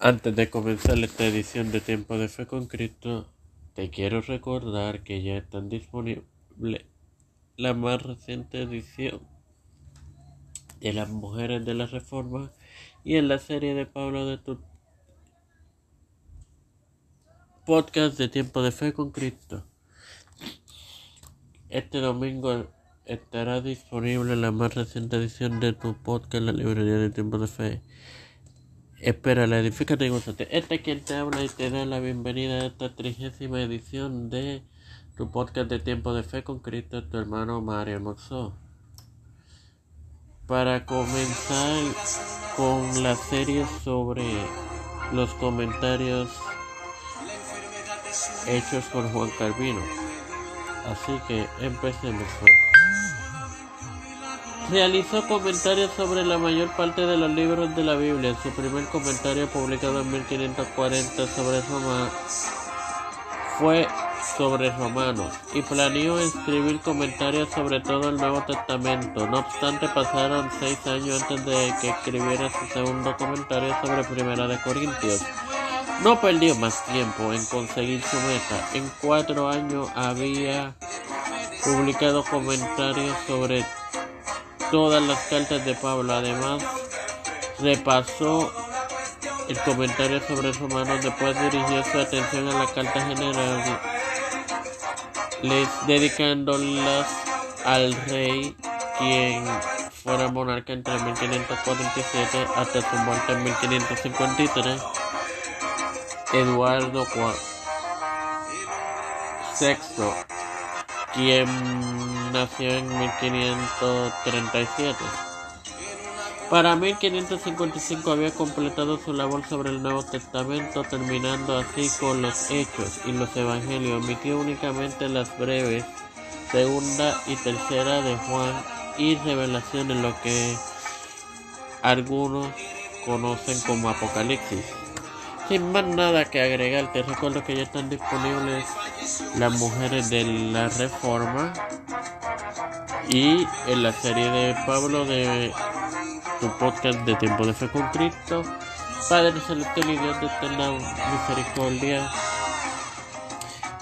Antes de comenzar esta edición de Tiempo de Fe con Cristo, te quiero recordar que ya están disponibles la más reciente edición de las mujeres de la Reforma y en la serie de Pablo de tu podcast de Tiempo de Fe con Cristo. Este domingo estará disponible la más reciente edición de tu podcast en la librería de Tiempo de Fe. Espera, la edifícate y gózate. Este es quien te habla y te da la bienvenida a esta trigésima edición de tu podcast de Tiempo de Fe con Cristo, tu hermano Mario Moxó. Para comenzar con la serie sobre los comentarios hechos por Juan Calvino. Así que empecemos. Realizó comentarios sobre la mayor parte de los libros de la Biblia. Su primer comentario publicado en 1540 sobre Roma fue sobre Romanos y planeó escribir comentarios sobre todo el Nuevo Testamento. No obstante, pasaron seis años antes de que escribiera su segundo comentario sobre Primera de Corintios. No perdió más tiempo en conseguir su meta. En cuatro años había publicado comentarios sobre todas las cartas de Pablo. Además, repasó el comentario sobre Romanos, después dirigió su atención a la carta general, les dedicándolas al rey, quien fuera monarca entre 1547 hasta su muerte en 1553, Eduardo VI, quien nació en 1537. Para 1555 había completado su labor sobre el Nuevo Testamento, terminando así con los Hechos y los Evangelios. Omitió únicamente las breves segunda y tercera de Juan y revelaciones, lo que algunos conocen como Apocalipsis. Sin más nada que agregar, te recuerdo que ya están disponibles las mujeres de la Reforma y en la serie de Pablo de tu podcast de Tiempo de Fe con Cristo, Padre Celestial y Dios de eterna misericordia.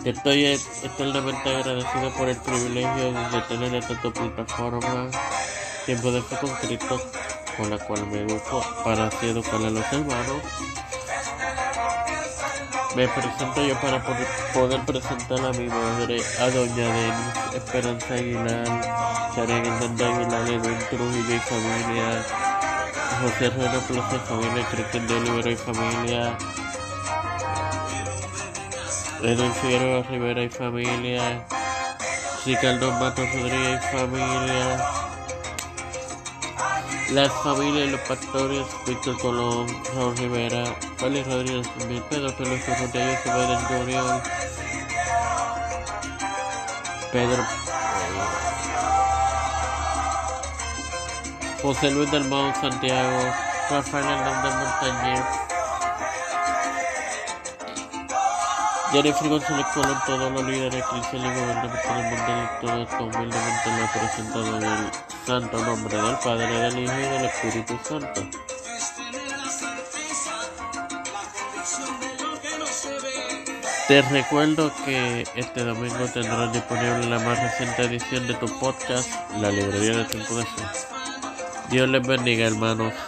Estoy eternamente agradecido por el privilegio de tener esta tu plataforma Tiempo de Fe con Cristo, con la cual me educo para así educar a los hermanos. Me presento yo para poder presentar a mi madre, a doña Denis, Esperanza Aguilar, Karen Hernández Aguilar, Edwin Trujillo y familia, José Herrera Plaza y familia, Cristian de Olivera y familia, Edwin Figueroa Rivera y familia, Ricardo Matos Rodríguez y familia, las familias y los pastores, Víctor Colón, Raúl Rivera, Félix Rodríguez, Pedro Peluso, Rodríguez, Pedro Junior, Pedro José Luis del Mau Santiago, Rafael Hernández Montañez, Jennifer González Colón, todos los líderes cristianos y gubernamentales mundiales, todo esto humildemente lo he presentado en el santo nombre del Padre, del Hijo y del Espíritu Santo. Te recuerdo que este domingo tendrás disponible la más reciente edición de tu podcast, La Librería de Tiempo de. Dios les bendiga, hermanos.